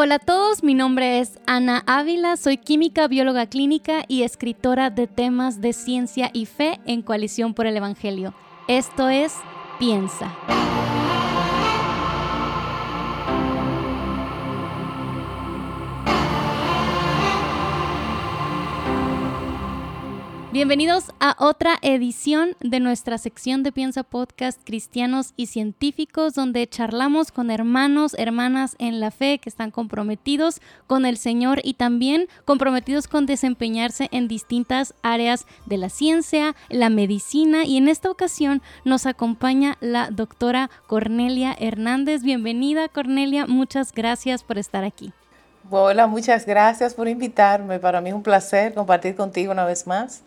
Hola a todos, mi nombre es Ana Ávila, soy química, bióloga clínica y escritora de temas de ciencia y fe en Coalición por el Evangelio. Esto es Piensa. Bienvenidos a otra edición de nuestra sección de Piensa Podcast Cristianos y Científicos, donde charlamos con hermanos, hermanas en la fe que están comprometidos con el Señor y también comprometidos con desempeñarse en distintas áreas de la ciencia, la medicina y en esta ocasión nos acompaña la doctora Cornelia Hernández. Bienvenida Cornelia, muchas gracias por estar aquí. Hola, muchas gracias por invitarme. Para mí es un placer compartir contigo una vez más.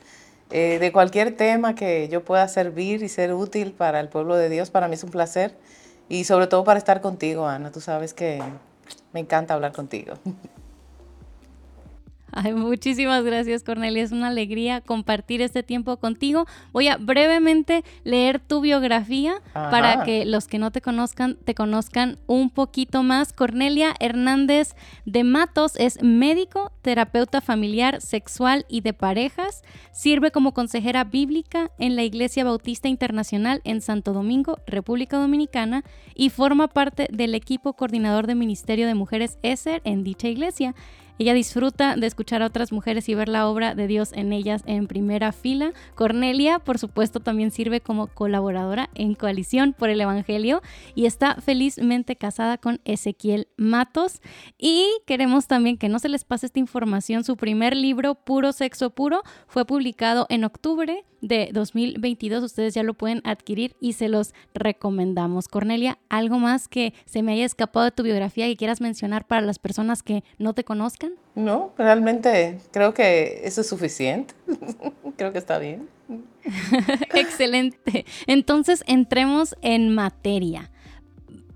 Eh, de cualquier tema que yo pueda servir y ser útil para el pueblo de Dios, para mí es un placer. Y sobre todo para estar contigo, Ana. Tú sabes que me encanta hablar contigo. Ay, muchísimas gracias, Cornelia. Es una alegría compartir este tiempo contigo. Voy a brevemente leer tu biografía para que los que no te conozcan te conozcan un poquito más. Cornelia Hernández de Matos es médico, terapeuta familiar, sexual y de parejas. Sirve como consejera bíblica en la Iglesia Bautista Internacional en Santo Domingo, República Dominicana, y forma parte del equipo coordinador de Ministerio de Mujeres ESER en dicha iglesia. Ella disfruta de escuchar a otras mujeres y ver la obra de Dios en ellas en primera fila. Cornelia, por supuesto, también sirve como colaboradora en Coalición por el Evangelio y está felizmente casada con Ezequiel Matos. Y queremos también que no se les pase esta información. Su primer libro, Puro Sexo Puro, fue publicado en octubre de 2022. Ustedes ya lo pueden adquirir y se los recomendamos. Cornelia, ¿algo más que se me haya escapado de tu biografía y quieras mencionar para las personas que no te conozcan? No, realmente creo que eso es suficiente. creo que está bien. Excelente. Entonces, entremos en materia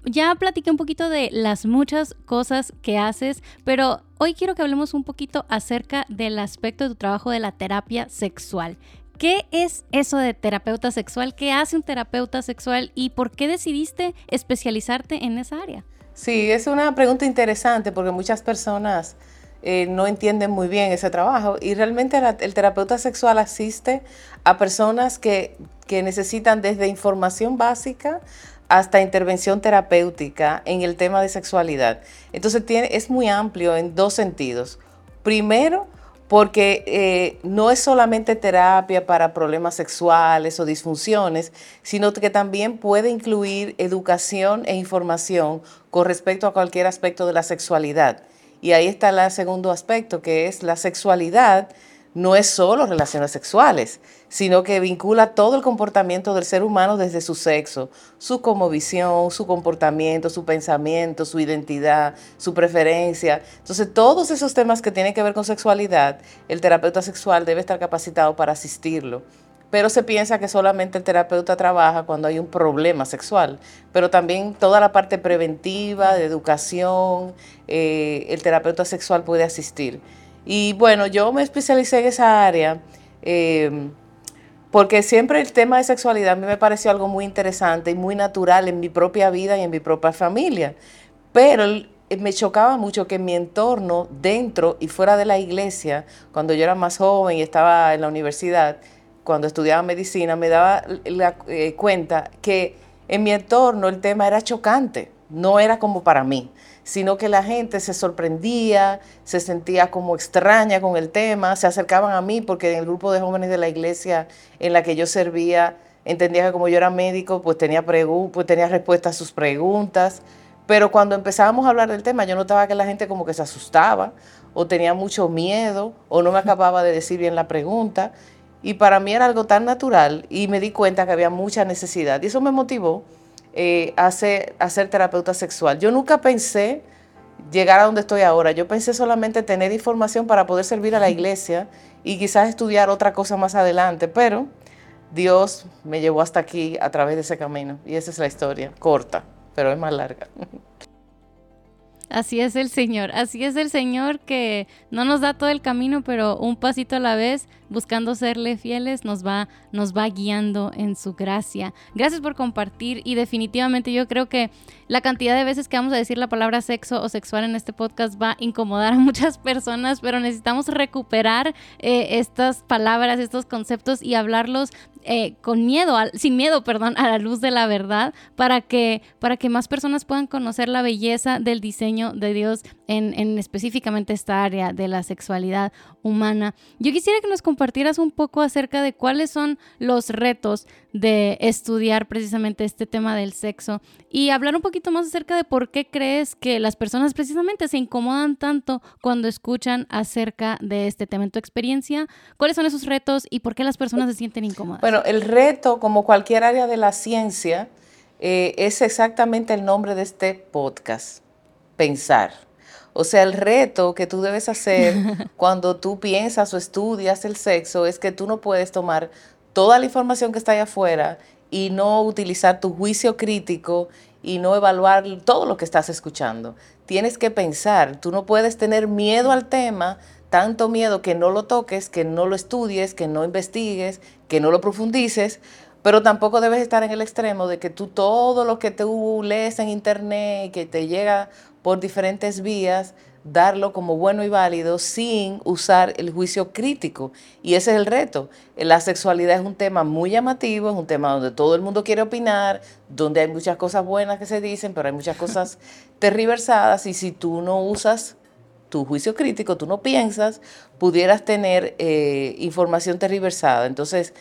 ya platiqué un poquito de las muchas cosas que haces, pero hoy quiero que hablemos un poquito acerca del aspecto de tu trabajo de la terapia sexual. ¿Qué es eso de terapeuta sexual? ¿Qué hace un terapeuta sexual y por qué decidiste especializarte en esa área? Sí, es una pregunta interesante porque muchas personas eh, no entienden muy bien ese trabajo y realmente el terapeuta sexual asiste a personas que, que necesitan desde información básica hasta intervención terapéutica en el tema de sexualidad. Entonces tiene, es muy amplio en dos sentidos. Primero, porque eh, no es solamente terapia para problemas sexuales o disfunciones, sino que también puede incluir educación e información con respecto a cualquier aspecto de la sexualidad. Y ahí está el segundo aspecto, que es la sexualidad no es solo relaciones sexuales, sino que vincula todo el comportamiento del ser humano desde su sexo, su visión, su comportamiento, su pensamiento, su identidad, su preferencia. Entonces, todos esos temas que tienen que ver con sexualidad, el terapeuta sexual debe estar capacitado para asistirlo. Pero se piensa que solamente el terapeuta trabaja cuando hay un problema sexual, pero también toda la parte preventiva, de educación, eh, el terapeuta sexual puede asistir. Y bueno, yo me especialicé en esa área eh, porque siempre el tema de sexualidad a mí me pareció algo muy interesante y muy natural en mi propia vida y en mi propia familia. Pero me chocaba mucho que en mi entorno, dentro y fuera de la iglesia, cuando yo era más joven y estaba en la universidad, cuando estudiaba medicina, me daba la, eh, cuenta que en mi entorno el tema era chocante, no era como para mí sino que la gente se sorprendía, se sentía como extraña con el tema, se acercaban a mí porque en el grupo de jóvenes de la iglesia en la que yo servía, entendía que como yo era médico, pues tenía, pues tenía respuestas a sus preguntas, pero cuando empezábamos a hablar del tema, yo notaba que la gente como que se asustaba o tenía mucho miedo o no me acababa de decir bien la pregunta. Y para mí era algo tan natural y me di cuenta que había mucha necesidad. Y eso me motivó eh, a, ser, terapeuta sexual. Yo nunca pensé llegar a donde estoy ahora. Yo pensé solamente tener información para poder servir a la iglesia y quizás estudiar otra cosa más adelante, pero Dios me llevó hasta aquí a través de ese camino y esa es la historia, corta, pero es más larga. Así es el Señor, así es el Señor que no nos da todo el camino, pero un pasito a la vez, buscando serle fieles, nos va, nos va guiando en su gracia. Gracias por compartir y definitivamente yo creo que la cantidad de veces que vamos a decir la palabra sexo o sexual en este podcast va a incomodar a muchas personas, pero necesitamos recuperar eh, estas palabras, estos conceptos y hablarlos eh, con miedo, sin miedo, perdón, a la luz de la verdad, para que, para que más personas puedan conocer la belleza del diseño de Dios en, en específicamente esta área de la sexualidad humana. Yo quisiera que nos compartieras un poco acerca de cuáles son los retos de estudiar precisamente este tema del sexo y hablar un poquito más acerca de por qué crees que las personas precisamente se incomodan tanto cuando escuchan acerca de este tema. En tu experiencia, ¿cuáles son esos retos y por qué las personas se sienten incómodas? El reto, como cualquier área de la ciencia, eh, es exactamente el nombre de este podcast, pensar. O sea, el reto que tú debes hacer cuando tú piensas o estudias el sexo es que tú no puedes tomar toda la información que está allá afuera y no utilizar tu juicio crítico y no evaluar todo lo que estás escuchando. Tienes que pensar, tú no puedes tener miedo al tema, tanto miedo que no lo toques, que no lo estudies, que no investigues, que no lo profundices, pero tampoco debes estar en el extremo de que tú todo lo que tú lees en internet, que te llega por diferentes vías, darlo como bueno y válido sin usar el juicio crítico. Y ese es el reto. La sexualidad es un tema muy llamativo, es un tema donde todo el mundo quiere opinar, donde hay muchas cosas buenas que se dicen, pero hay muchas cosas terriversadas y si tú no usas tu juicio crítico, tú no piensas, pudieras tener eh, información terriversada. Entonces,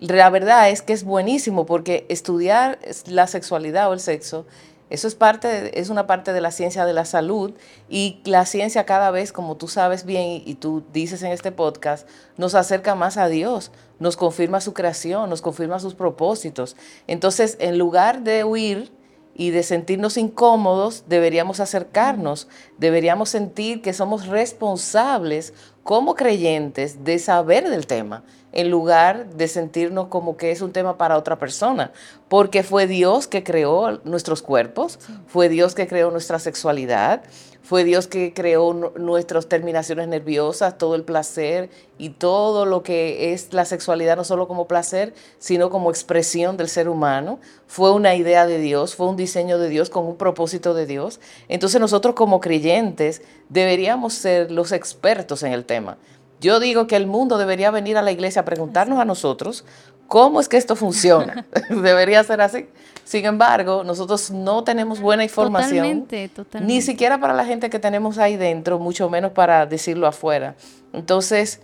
la verdad es que es buenísimo porque estudiar la sexualidad o el sexo eso es, parte es una parte de la ciencia de la salud y la ciencia cada vez, como tú sabes bien y, tú dices en este podcast, nos acerca más a Dios, nos confirma su creación, nos confirma sus propósitos. Entonces, en lugar de huir y de sentirnos incómodos, deberíamos acercarnos, deberíamos sentir que somos responsables como creyentes de saber del tema en lugar de sentirnos como que es un tema para otra persona, porque fue Dios que creó nuestros cuerpos, fue Dios que creó nuestra sexualidad, fue Dios que creó nuestras terminaciones nerviosas, todo el placer y todo lo que es la sexualidad, no solo como placer, sino como expresión del ser humano. Fue una idea de Dios, fue un diseño de Dios con un propósito de Dios. Entonces nosotros como creyentes deberíamos ser los expertos en el tema. Yo digo que el mundo debería venir a la iglesia a preguntarnos a nosotros cómo es que esto funciona. debería ser así. Sin embargo, nosotros no tenemos buena información. Totalmente, totalmente. Ni siquiera para la gente que tenemos ahí dentro, mucho menos para decirlo afuera. Entonces,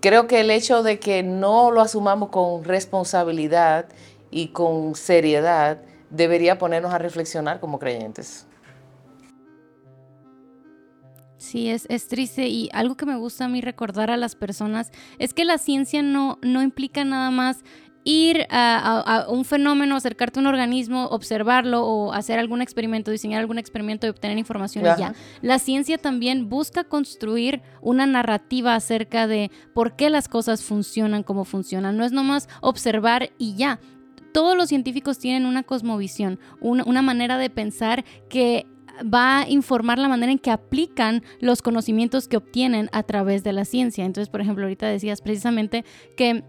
creo que el hecho de que no lo asumamos con responsabilidad y con seriedad debería ponernos a reflexionar como creyentes. Sí, es, es, triste y algo que me gusta a mí recordar a las personas es que la ciencia no, no implica nada más ir a, un fenómeno, acercarte a un organismo, observarlo o hacer algún experimento, diseñar algún experimento y obtener información y ya. La ciencia también busca construir una narrativa acerca de por qué las cosas funcionan como funcionan. No es nomás observar y ya. Todos los científicos tienen una cosmovisión, una, una manera de pensar que va a informar la manera en que aplican los conocimientos que obtienen a través de la ciencia. Entonces, por ejemplo, ahorita decías precisamente que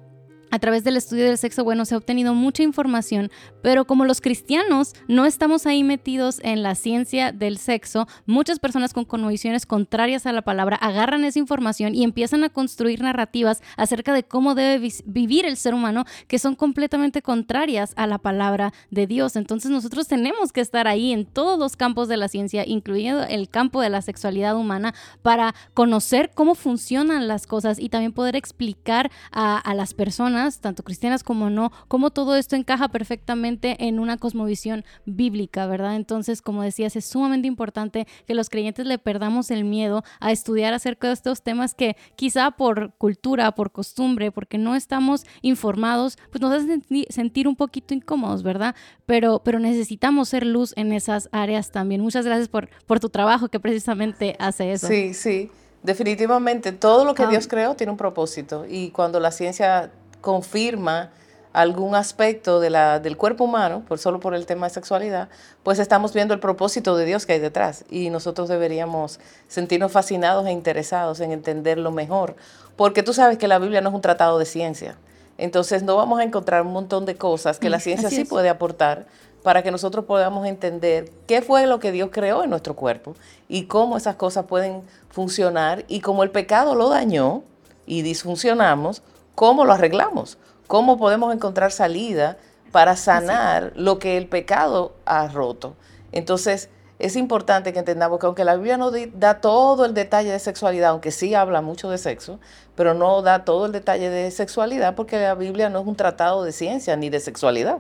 a través del estudio del sexo, bueno, se ha obtenido mucha información, pero como los cristianos no estamos ahí metidos en la ciencia del sexo, muchas personas con convicciones contrarias a la palabra agarran esa información y empiezan a construir narrativas acerca de cómo debe vivir el ser humano que son completamente contrarias a la palabra de Dios. Entonces nosotros tenemos que estar ahí en todos los campos de la ciencia, incluyendo el campo de la sexualidad humana, para conocer cómo funcionan las cosas y también poder explicar a, a las personas tanto cristianas como no, cómo todo esto encaja perfectamente en una cosmovisión bíblica, ¿verdad? Entonces, como decías, es sumamente importante que los creyentes le perdamos el miedo a estudiar acerca de estos temas que quizá por cultura, por costumbre, porque no estamos informados, pues nos hacen sentir un poquito incómodos, ¿verdad? Pero, pero necesitamos ser luz en esas áreas también. Muchas gracias por, por tu trabajo que precisamente hace eso. Sí, sí. Definitivamente, todo lo que Dios creó tiene un propósito y cuando la ciencia confirma algún aspecto de la, del cuerpo humano, por solo por el tema de sexualidad, pues estamos viendo el propósito de Dios que hay detrás. Y nosotros deberíamos sentirnos fascinados e interesados en entenderlo mejor, porque tú sabes que la Biblia no es un tratado de ciencia, entonces no vamos a encontrar un montón de cosas que la mm, ciencia sí puede aportar para que nosotros podamos entender qué fue lo que Dios creó en nuestro cuerpo y cómo esas cosas pueden funcionar y cómo el pecado lo dañó y disfuncionamos, cómo lo arreglamos cómo podemos encontrar salida para sanar lo que el pecado ha roto. Entonces, es importante que entendamos que aunque la Biblia no da todo el detalle de sexualidad, aunque sí habla mucho de sexo, pero no da todo el detalle de sexualidad porque la Biblia no es un tratado de ciencia ni de sexualidad,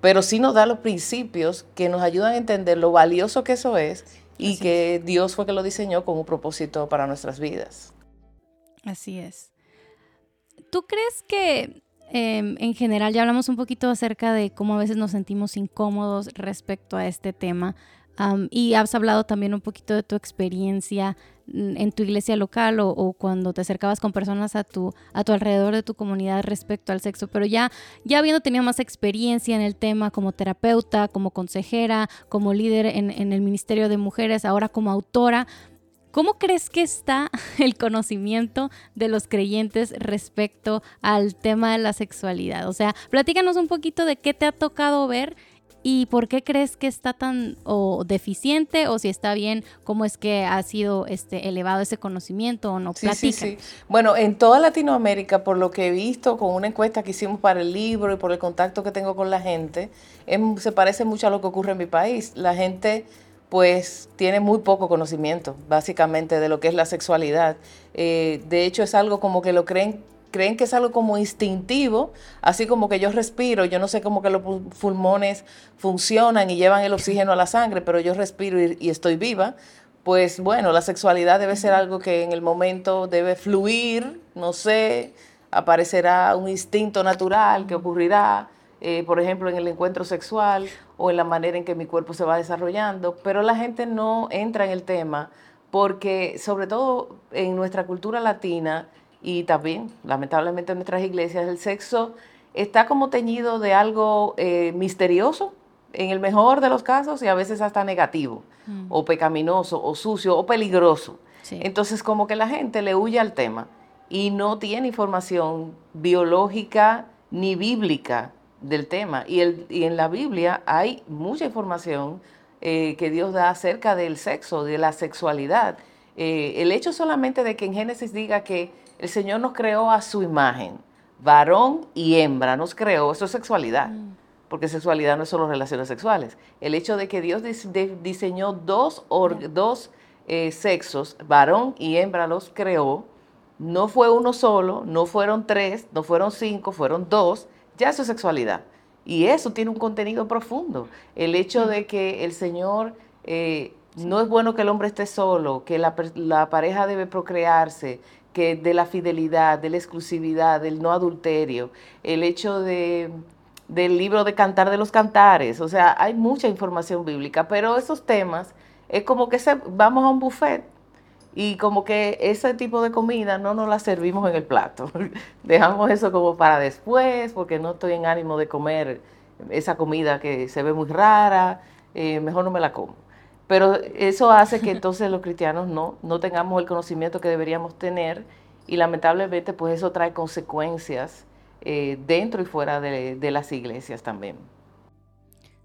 pero sí nos da los principios que nos ayudan a entender lo valioso que eso es y que Dios fue que lo diseñó con un propósito para nuestras vidas. Así es. ¿Tú crees que Em, en general ya hablamos un poquito acerca de cómo a veces nos sentimos incómodos respecto a este tema. y has hablado también un poquito de tu experiencia en tu iglesia local o, cuando te acercabas con personas a tu, a tu alrededor de tu comunidad respecto al sexo, pero ya, ya habiendo tenido más experiencia en el tema como terapeuta, como consejera, como líder en el Ministerio de Mujeres, ahora como autora, ¿Cómo crees que está el conocimiento de los creyentes respecto al tema de la sexualidad? O sea, platícanos un poquito de qué te ha tocado ver y por qué crees que está tan o deficiente o si está bien, cómo es que ha sido este elevado ese conocimiento o no. Sí, sí, sí. Bueno, en toda Latinoamérica, por lo que he visto con una encuesta que hicimos para el libro y por el contacto que tengo con la gente, se parece mucho a lo que ocurre en mi país. La gente pues tiene muy poco conocimiento, básicamente, de lo que es la sexualidad. Eh, de hecho, es algo como que lo creen, creen que es algo como instintivo, así como que yo respiro, yo no sé cómo que los pulmones funcionan y llevan el oxígeno a la sangre, pero yo respiro y, estoy viva. Pues bueno, la sexualidad debe ser algo que en el momento debe fluir, no sé, aparecerá un instinto natural que ocurrirá, eh, por ejemplo, en el encuentro sexual o en la manera en que mi cuerpo se va desarrollando, pero la gente no entra en el tema porque sobre todo en nuestra cultura latina y también lamentablemente en nuestras iglesias, el sexo está como teñido de algo eh, misterioso, en el mejor de los casos y a veces hasta negativo, mm. o pecaminoso, o sucio, o peligroso. Entonces como que la gente le huye al tema y no tiene información biológica ni bíblica del tema. Y, el, y en la Biblia hay mucha información eh, que Dios da acerca del sexo, de la sexualidad. Eh, el hecho solamente de que en Génesis diga que el Señor nos creó a su imagen, varón y hembra nos creó, eso es sexualidad. Mm. Porque sexualidad no es solo relaciones sexuales. El hecho de que Dios diseñó dos, dos eh, sexos, varón y hembra los creó, no fue uno solo, no fueron tres, no fueron cinco, fueron dos, ya eso es sexualidad. Y eso tiene un contenido profundo. El hecho de que el Señor, eh, no es bueno que el hombre esté solo, que la, pareja debe procrearse, que de la fidelidad, de la exclusividad, del no adulterio, el hecho de, del libro de Cantar de los Cantares, o sea, hay mucha información bíblica, pero esos temas es como que se, vamos a un buffet y como que ese tipo de comida no nos la servimos en el plato. Dejamos eso como para después, porque no estoy en ánimo de comer esa comida que se ve muy rara, eh, mejor no me la como. Pero eso hace que entonces los cristianos no, no tengamos el conocimiento que deberíamos tener y lamentablemente pues eso trae consecuencias eh, dentro y fuera de, las iglesias también.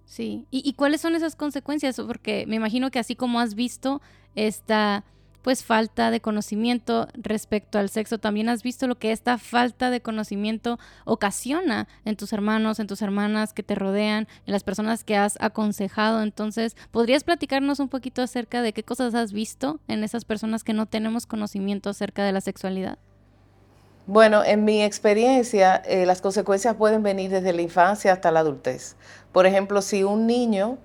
Sí, ¿Y, ¿Y cuáles son esas consecuencias? Porque me imagino que así como has visto esta pues falta de conocimiento respecto al sexo. También has visto lo que esta falta de conocimiento ocasiona en tus hermanos, en tus hermanas que te rodean, en las personas que has aconsejado. Entonces, ¿podrías platicarnos un poquito acerca de qué cosas has visto en esas personas que no tenemos conocimiento acerca de la sexualidad? Bueno, en mi experiencia, eh, las consecuencias pueden venir desde la infancia hasta la adultez. Por ejemplo, si un niño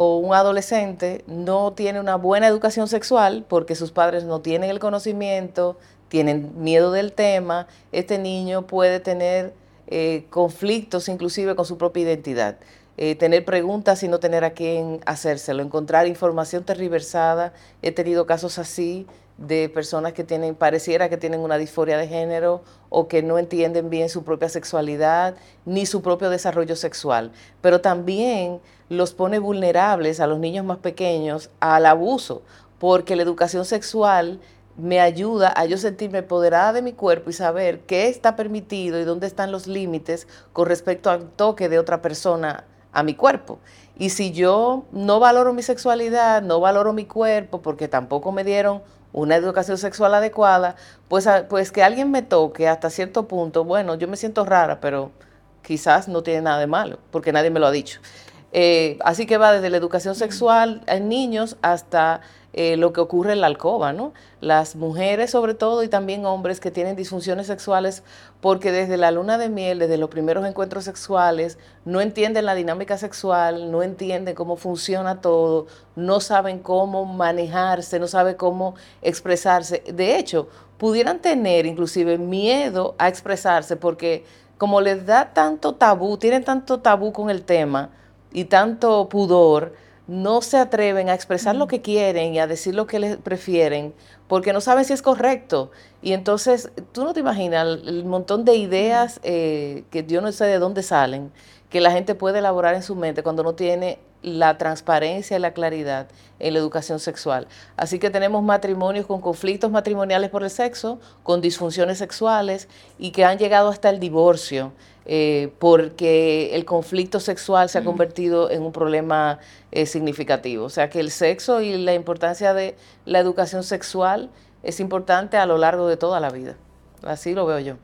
o un adolescente no tiene una buena educación sexual porque sus padres no tienen el conocimiento, tienen miedo del tema, este niño puede tener eh, conflictos inclusive con su propia identidad. Eh, tener preguntas y no tener a quién hacérselo, encontrar información tergiversada. He tenido casos así de personas que tienen, pareciera que tienen una disforia de género o que no entienden bien su propia sexualidad ni su propio desarrollo sexual, pero también los pone vulnerables a los niños más pequeños al abuso, porque la educación sexual me ayuda a yo sentirme empoderada de mi cuerpo y saber qué está permitido y dónde están los límites con respecto al toque de otra persona a mi cuerpo. Y si yo no valoro mi sexualidad, no valoro mi cuerpo, porque tampoco me dieron una educación sexual adecuada, pues, pues que alguien me toque hasta cierto punto, bueno, yo me siento rara, pero quizás no tiene nada de malo, porque nadie me lo ha dicho. Eh, así que va desde la educación sexual en niños hasta eh, lo que ocurre en la alcoba, ¿no? Las mujeres sobre todo y también hombres que tienen disfunciones sexuales porque desde la luna de miel, desde los primeros encuentros sexuales, no entienden la dinámica sexual, no entienden cómo funciona todo, no saben cómo manejarse, no saben cómo expresarse. De hecho, pudieran tener inclusive miedo a expresarse porque como les da tanto tabú, tienen tanto tabú con el tema y tanto pudor, no se atreven a expresar lo que quieren y a decir lo que les prefieren porque no saben si es correcto. Y entonces, tú no te imaginas el, montón de ideas eh, que yo no sé de dónde salen, que la gente puede elaborar en su mente cuando no tiene la transparencia y la claridad en la educación sexual. Así que tenemos matrimonios con conflictos matrimoniales por el sexo, con disfunciones sexuales y que han llegado hasta el divorcio. Eh, porque el conflicto sexual se ha convertido en un problema eh, significativo. O sea que el sexo y la importancia de la educación sexual es importante a lo largo de toda la vida. Así lo veo yo.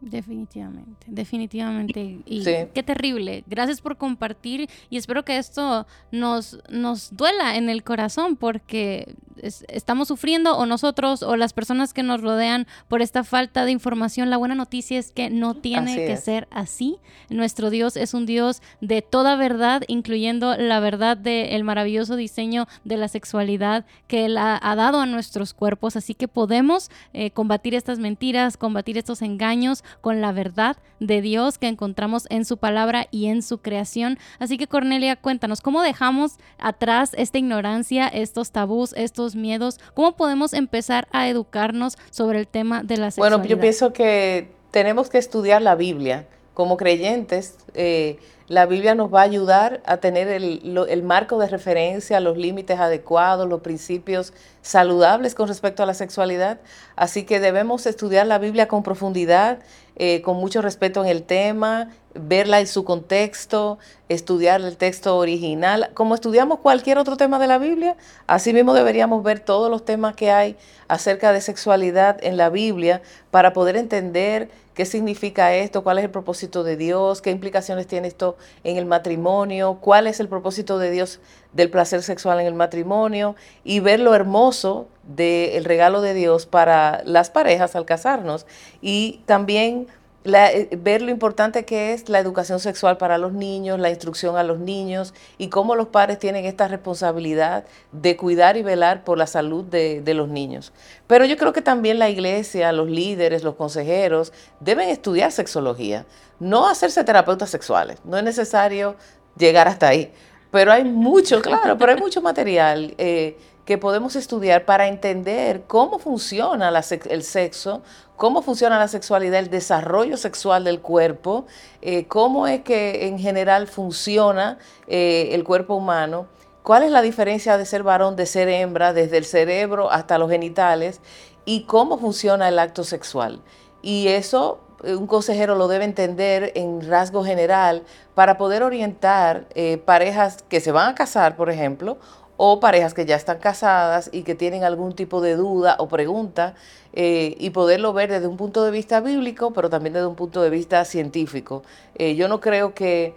Definitivamente, definitivamente. Y qué terrible. Gracias por compartir y espero que esto nos, nos duela en el corazón porque estamos sufriendo o nosotros o las personas que nos rodean por esta falta de información. La buena noticia es que no tiene que ser así. Nuestro Dios es un Dios de toda verdad, incluyendo la verdad del maravilloso diseño de la sexualidad que Él ha, dado a nuestros cuerpos. Así que podemos eh, combatir estas mentiras, combatir estos engaños con la verdad de Dios que encontramos en su palabra y en su creación. Así que Cornelia, cuéntanos, ¿cómo dejamos atrás esta ignorancia, estos tabús, estos miedos? ¿Cómo podemos empezar a educarnos sobre el tema de la sexualidad? Bueno, yo pienso que tenemos que estudiar la Biblia como creyentes. Eh, la Biblia nos va a ayudar a tener el, marco de referencia, los límites adecuados, los principios saludables con respecto a la sexualidad. Así que debemos estudiar la Biblia con profundidad, eh, con mucho respeto en el tema, verla en su contexto, estudiar el texto original. Como estudiamos cualquier otro tema de la Biblia, así mismo deberíamos ver todos los temas que hay acerca de sexualidad en la Biblia para poder entender qué significa esto, cuál es el propósito de Dios, qué implicaciones tiene esto en el matrimonio, cuál es el propósito de Dios del placer sexual en el matrimonio y ver lo hermoso del regalo de Dios para las parejas al casarnos y también eh, ver lo importante que es la educación sexual para los niños, la instrucción a los niños y cómo los padres tienen esta responsabilidad de cuidar y velar por la salud de, de los niños. Pero yo creo que también la iglesia, los líderes, los consejeros deben estudiar sexología, no hacerse terapeutas sexuales, no es necesario llegar hasta ahí. Pero hay mucho, claro, pero hay mucho material eh, que podemos estudiar para entender cómo funciona el sexo, cómo funciona la sexualidad, el desarrollo sexual del cuerpo, eh, cómo es que en general funciona eh, el cuerpo humano, cuál es la diferencia de ser varón, de ser hembra, desde el cerebro hasta los genitales, y cómo funciona el acto sexual. Y eso eh, un consejero lo debe entender en rasgo general para poder orientar parejas que se van a casar, por ejemplo, o parejas que ya están casadas y que tienen algún tipo de duda o pregunta eh, y poderlo ver desde un punto de vista bíblico, pero también desde un punto de vista científico. Eh, yo no creo que,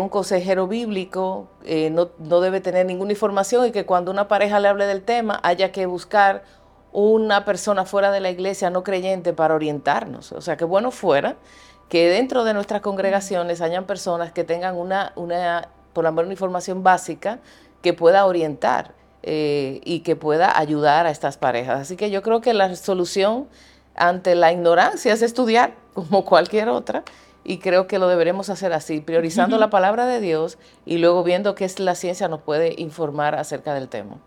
un consejero bíblico eh, no, no debe tener ninguna información y que cuando una pareja le hable del tema haya que buscar una persona fuera de la iglesia no creyente para orientarnos. O sea, que bueno fuera que dentro de nuestras congregaciones hayan personas que tengan una, una por lo menos una información básica que pueda orientar eh, y que pueda ayudar a estas parejas. Así que yo creo que la solución ante la ignorancia es estudiar como cualquier otra y creo que lo deberemos hacer así, priorizando la palabra de Dios y luego viendo qué es la ciencia nos puede informar acerca del tema.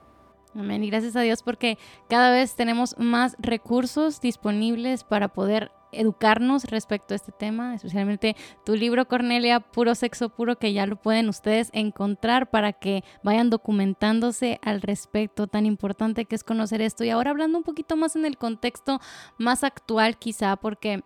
Amén. Y gracias a Dios porque cada vez tenemos más recursos disponibles para poder educarnos respecto a este tema, especialmente tu libro Cornelia, Puro Sexo Puro, que ya lo pueden ustedes encontrar para que vayan documentándose al respecto, tan importante que es conocer esto. Y ahora hablando un poquito más en el contexto más actual quizá, porque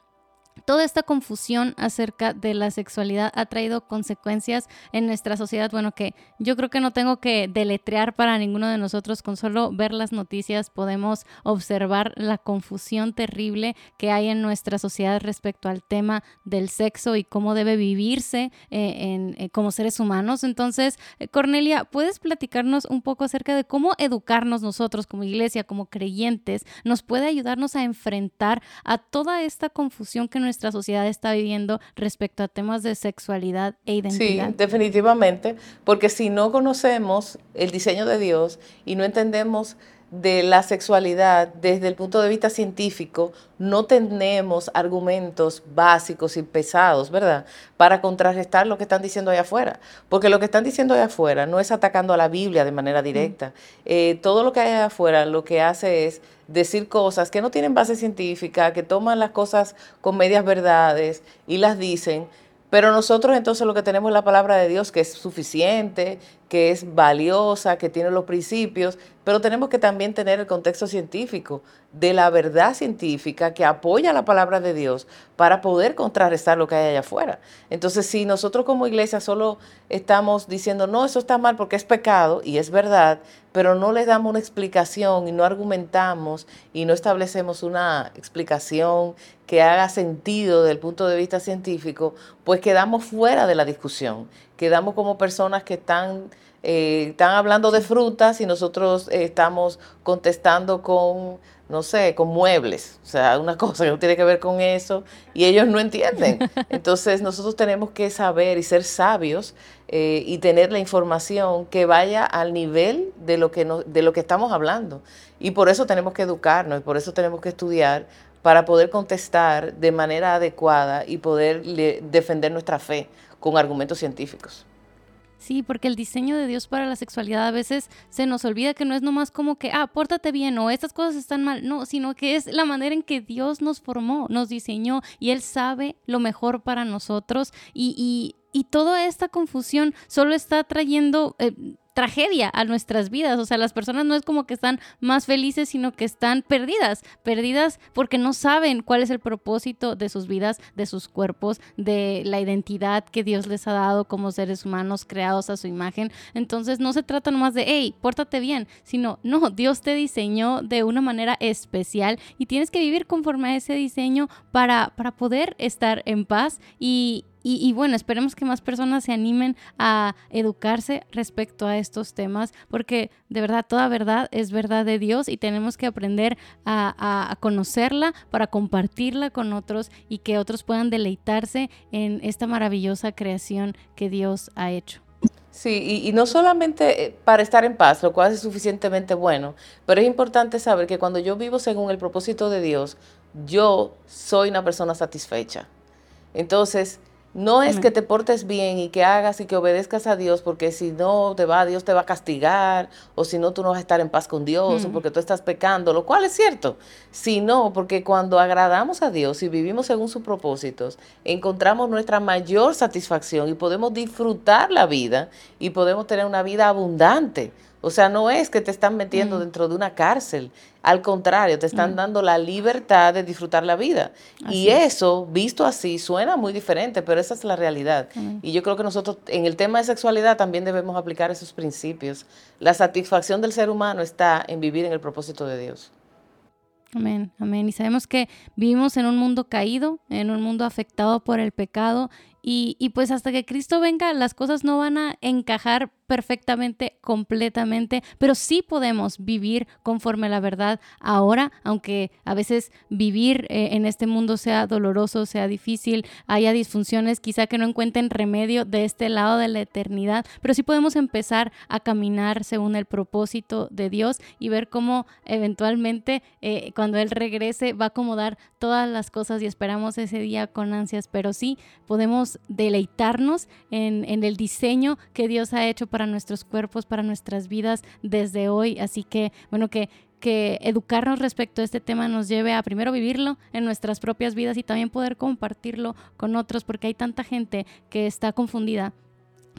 Toda esta confusión acerca de la sexualidad ha traído consecuencias en nuestra sociedad. Bueno, que yo creo que no tengo que deletrear para ninguno de nosotros. Con solo ver las noticias podemos observar la confusión terrible que hay en nuestra sociedad respecto al tema del sexo y cómo debe vivirse eh, en, eh, como seres humanos. Entonces, eh, Cornelia, ¿puedes platicarnos un poco acerca de cómo educarnos nosotros como iglesia, como creyentes, nos puede ayudarnos a enfrentar a toda esta confusión que nuestra sociedad está viviendo respecto a temas de sexualidad e identidad. Sí, definitivamente, porque si no conocemos el diseño de Dios y no entendemos de la sexualidad desde el punto de vista científico, no tenemos argumentos básicos y pesados, ¿verdad? Para contrarrestar lo que están diciendo allá afuera. Porque lo que están diciendo allá afuera no es atacando a la Biblia de manera directa. Eh, todo lo que hay allá afuera lo que hace es decir cosas que no tienen base científica, que toman las cosas con medias verdades y las dicen pero nosotros entonces lo que tenemos es la palabra de Dios que es suficiente, que es valiosa, que tiene los principios, pero tenemos que también tener el contexto científico de la verdad científica que apoya la palabra de Dios para poder contrarrestar lo que hay allá afuera. Entonces, si nosotros como iglesia solo estamos diciendo, no, eso está mal porque es pecado, y es verdad, pero no le damos una explicación y no argumentamos y no establecemos una explicación que haga sentido desde el punto de vista científico, pues quedamos fuera de la discusión, quedamos como personas que están eh, están hablando de frutas y nosotros eh, estamos contestando con, no sé, con muebles, o sea, una cosa que no tiene que ver con eso y ellos no entienden. Entonces nosotros tenemos que saber y ser sabios eh, y tener la información que vaya al nivel de lo, que de lo que estamos hablando. Y por eso tenemos que educarnos y por eso tenemos que estudiar para poder contestar de manera adecuada y poder defender nuestra fe con argumentos científicos. Sí, porque el diseño de Dios para la sexualidad a veces se nos olvida que no es nomás como que, ah, pórtate bien o estas cosas están mal, no, sino que es la manera en que Dios nos formó, nos diseñó y Él sabe lo mejor para nosotros y, y, y toda esta confusión solo está trayendo... Eh, tragedia a nuestras vidas. O sea, las personas no es como que están más felices, sino que están perdidas, perdidas porque no saben cuál es el propósito de sus vidas, de sus cuerpos, de la identidad que Dios les ha dado como seres humanos creados a su imagen. Entonces no se trata nomás de, hey, pórtate bien, sino, no, Dios te diseñó de una manera especial y tienes que vivir conforme a ese diseño para, para poder estar en paz y, y, bueno, esperemos que más personas se animen a educarse respecto a estos temas, porque de verdad toda verdad es verdad de Dios y tenemos que aprender a, conocerla para compartirla con otros y que otros puedan deleitarse en esta maravillosa creación que Dios ha hecho. Sí, y, no solamente eh, para estar en paz, lo cual es suficientemente bueno, pero es importante saber que cuando yo vivo según el propósito de Dios, yo soy una persona satisfecha. Entonces, no es que te portes bien y que hagas y que obedezcas a Dios, porque si no te va, Dios te va a castigar, o si no, tú no vas a estar en paz con Dios, o porque tú estás pecando, lo cual es cierto. Sino porque cuando agradamos a Dios y vivimos según sus propósitos, encontramos nuestra mayor satisfacción y podemos disfrutar la vida y podemos tener una vida abundante. O sea, no es que te están metiendo mm. dentro de una cárcel, al contrario, te están mm. dando la libertad de disfrutar la vida. y eso, visto así, suena muy diferente, pero esa es la realidad. Y yo creo que nosotros en el tema de sexualidad también debemos aplicar esos principios. La satisfacción del ser humano está en vivir en el propósito de Dios. Amén, amén. Y sabemos que vivimos en un mundo caído, en un mundo afectado por el pecado y, y, pues hasta que Cristo venga, las cosas no van a encajar perfectamente, completamente, pero sí podemos vivir conforme a la verdad ahora, aunque a veces vivir eh, en este mundo sea doloroso, sea difícil, haya disfunciones, quizá que no encuentren remedio de este lado de la eternidad, pero sí podemos empezar a caminar según el propósito de Dios y ver cómo eventualmente eh, cuando Él regrese va a acomodar todas las cosas y esperamos ese día con ansias, pero sí podemos deleitarnos en, en, el diseño que Dios ha hecho para nuestros cuerpos, para nuestras vidas desde hoy. Así que, bueno, que que educarnos respecto a este tema nos lleve a primero vivirlo en nuestras propias vidas y también poder compartirlo con otros, porque hay tanta gente que está confundida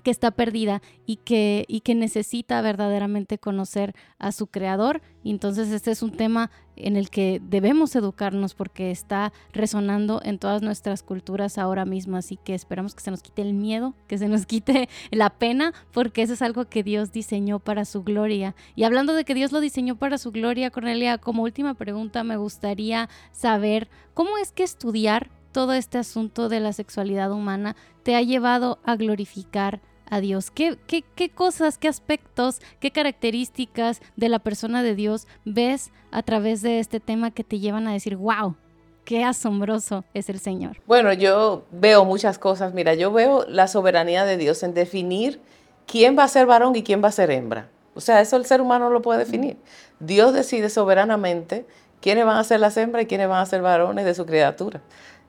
que está perdida y que, y que necesita verdaderamente conocer a su creador. Y entonces este es un tema en el que debemos educarnos porque está resonando en todas nuestras culturas ahora mismo. Así que esperamos que se nos quite el miedo, que se nos quite la pena, porque eso es algo que Dios diseñó para su gloria. Y hablando de que Dios lo diseñó para su gloria, Cornelia, como última pregunta me gustaría saber cómo es que estudiar todo este asunto de la sexualidad humana te ha llevado a glorificar a Dios? ¿Qué, qué, cosas, qué aspectos, qué características de la persona de Dios ves a través de este tema que te llevan a decir, wow, qué asombroso es el Señor? Bueno, yo veo muchas cosas. Mira, yo veo la soberanía de Dios en definir quién va a ser varón y quién va a ser hembra. O sea, eso el ser humano lo puede definir. Dios decide soberanamente quiénes van a ser las hembras y quiénes van a ser varones de su criatura.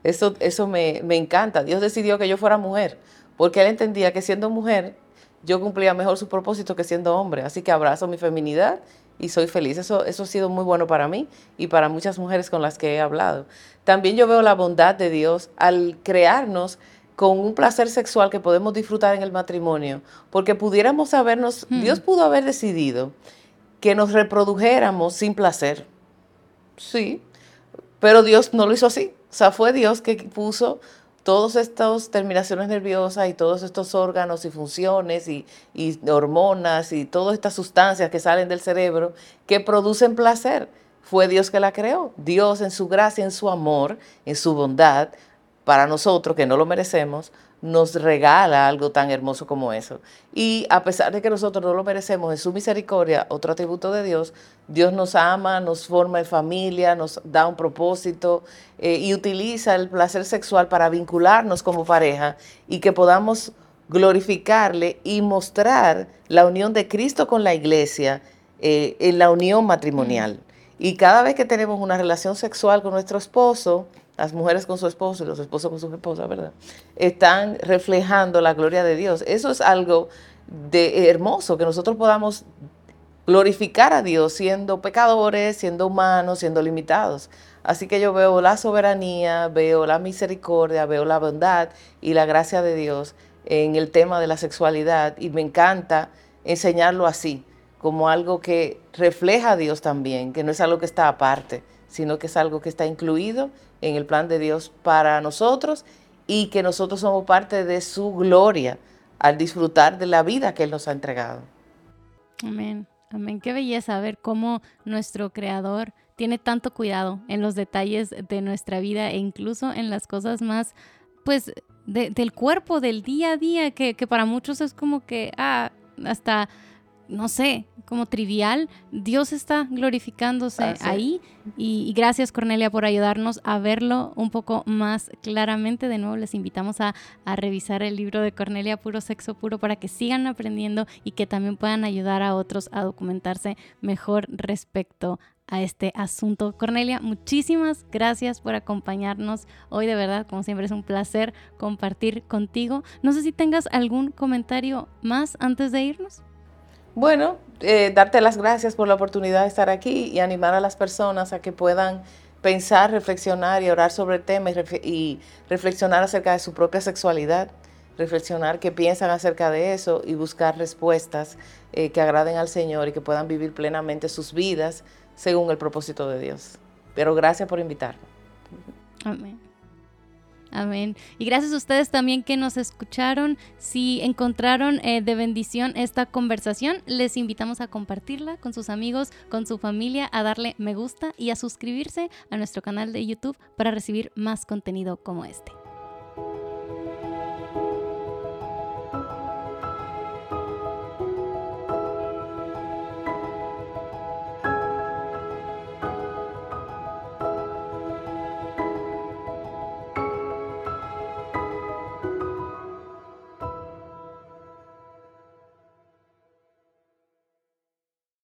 Eso, eso me, me encanta. Dios decidió que yo fuera mujer porque él entendía que siendo mujer yo cumplía mejor su propósito que siendo hombre. Así que abrazo mi feminidad y soy feliz. Eso, eso ha sido muy bueno para mí y para muchas mujeres con las que he hablado. También yo veo la bondad de Dios al crearnos con un placer sexual que podemos disfrutar en el matrimonio, porque pudiéramos habernos, hmm. Dios pudo haber decidido que nos reprodujéramos sin placer. Sí, pero Dios no lo hizo así. O sea, fue Dios que puso todas estas terminaciones nerviosas y todos estos órganos y funciones y, hormonas y todas estas sustancias que salen del cerebro que producen placer. Fue Dios que la creó. Dios en su gracia, en su amor, en su bondad, para nosotros que no lo merecemos, nos regala algo tan hermoso como eso. Y a pesar de que nosotros no lo merecemos, en su misericordia, otro atributo de Dios, Dios nos ama, nos forma en familia, nos da un propósito eh, y utiliza el placer sexual para vincularnos como pareja y que podamos glorificarle y mostrar la unión de Cristo con la iglesia eh, en la unión matrimonial. Y cada vez que tenemos una relación sexual con nuestro esposo, las mujeres con su esposo y los esposos con su esposa, ¿verdad? Están reflejando la gloria de Dios. Eso es algo de hermoso, que nosotros podamos glorificar a Dios siendo pecadores, siendo humanos, siendo limitados. Así que yo veo la soberanía, veo la misericordia, veo la bondad y la gracia de Dios en el tema de la sexualidad y me encanta enseñarlo así, como algo que refleja a Dios también, que no es algo que está aparte, sino que es algo que está incluido en el plan de Dios para nosotros y que nosotros somos parte de su gloria al disfrutar de la vida que Él nos ha entregado. Amén, amén. Qué belleza ver cómo nuestro Creador tiene tanto cuidado en los detalles de nuestra vida e incluso en las cosas más, pues, del cuerpo, del día a día, que, que para muchos es como que, ah, hasta no sé, como trivial, Dios está glorificándose ah, ahí. Y, gracias Cornelia por ayudarnos a verlo un poco más claramente. De nuevo les invitamos a, a, revisar el libro de Cornelia Puro Sexo Puro para que sigan aprendiendo y que también puedan ayudar a otros a documentarse mejor respecto a este asunto. Cornelia, muchísimas gracias por acompañarnos hoy, de verdad, como siempre es un placer compartir contigo. No sé si tengas algún comentario más antes de irnos. Bueno, eh, darte las gracias por la oportunidad de estar aquí y animar a las personas a que puedan pensar, reflexionar y orar sobre el tema y, reflexionar acerca de su propia sexualidad, reflexionar qué piensan acerca de eso y buscar respuestas eh, que agraden al Señor y que puedan vivir plenamente sus vidas según el propósito de Dios. Pero gracias por invitarme. Amén. Amén. Y gracias a ustedes también que nos escucharon. Si encontraron eh, de bendición esta conversación, les invitamos a compartirla con sus amigos, con su familia, a darle me gusta y a suscribirse a nuestro canal de YouTube para recibir más contenido como este.